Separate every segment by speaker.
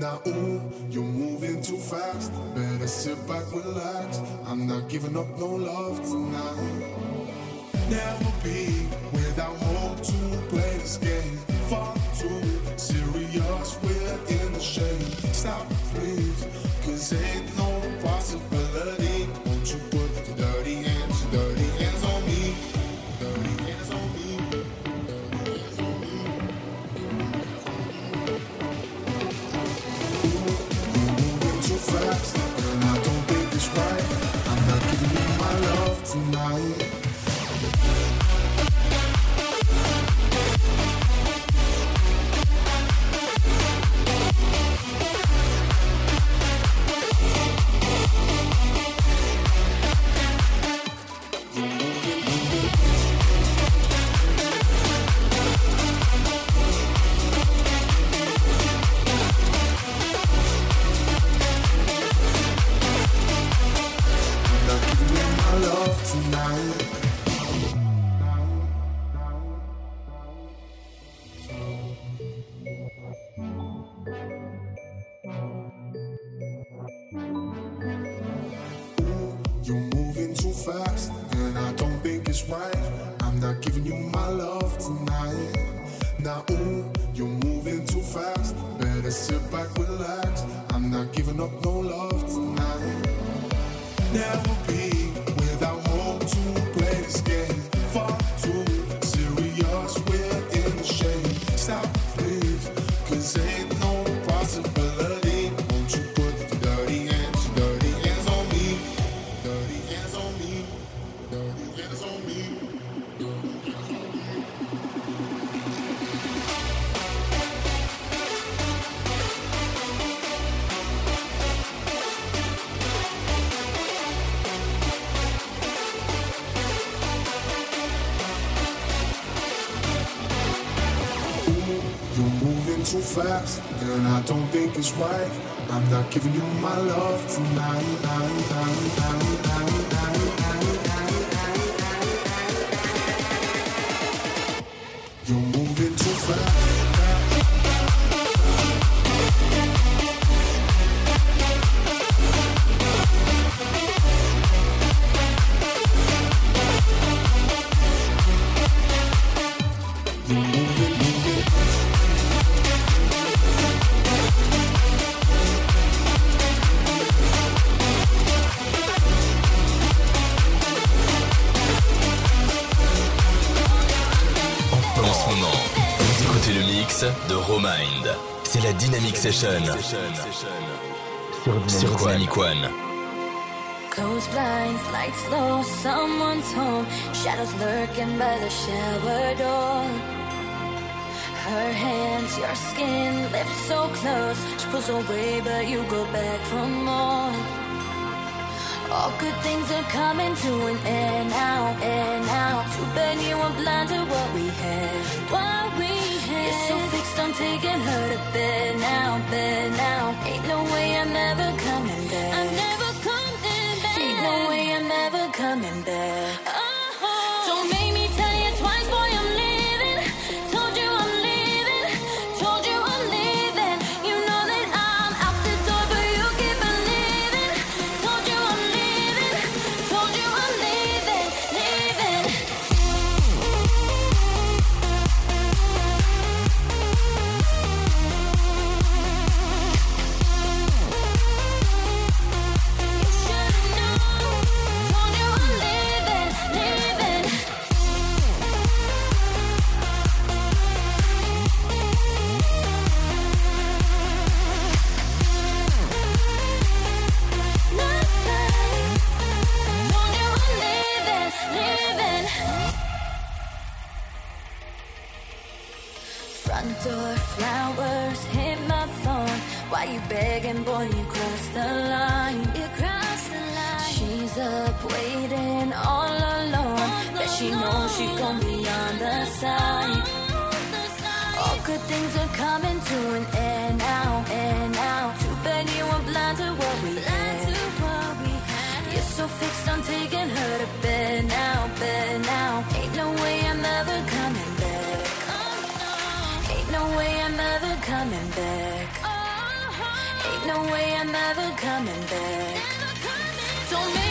Speaker 1: Now, ooh, you're moving too fast. Better sit back, relax. I'm not giving up no love tonight. Never be. give you my love tonight. up no love tonight. There will be so fast, and I don't think it's right. I'm not giving you my love tonight.
Speaker 2: Session. Sur Dynamic One.
Speaker 3: Close blinds, lights low, someone's home. Shadows lurking by the shower door. Her hands, your skin, lips so close. She pulls away, but you go back for more. All good things are coming to an end now, and now. Too bad you were blind to what we had, what we had. You're so fixed on taking her Front door flowers hit my phone. Why you begging, boy? You crossed the line. You crossed the line. She's up waiting all alone. Bet she knows she gon' be on the side. All good things are coming to an end now, and now. Too bad you were blind to what we had. You're so fixed on taking her to bed now, bed now. Coming back. Ain't no way I'm ever coming back. Don't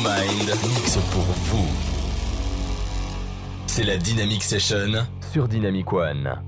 Speaker 2: mix pour vous. C'est la Dynamic Session sur Dynamic One.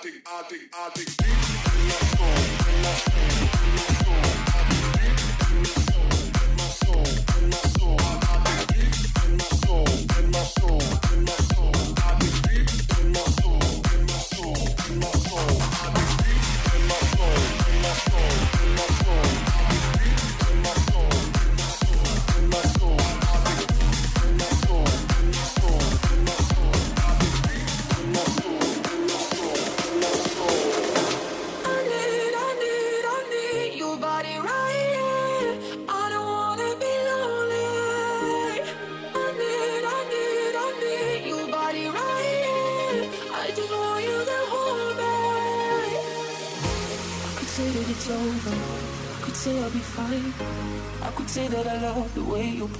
Speaker 4: addict, addict, addict, addict, addict, addict, addict, addict, addict, addict, addict,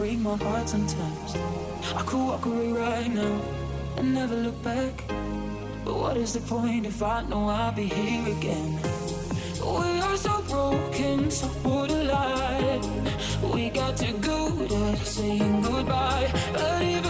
Speaker 4: break my heart sometimes. I could walk away right now and never look back. But what is the point if I know I'll be here again? We are so broken, so borderline. We got too good at saying goodbye. But even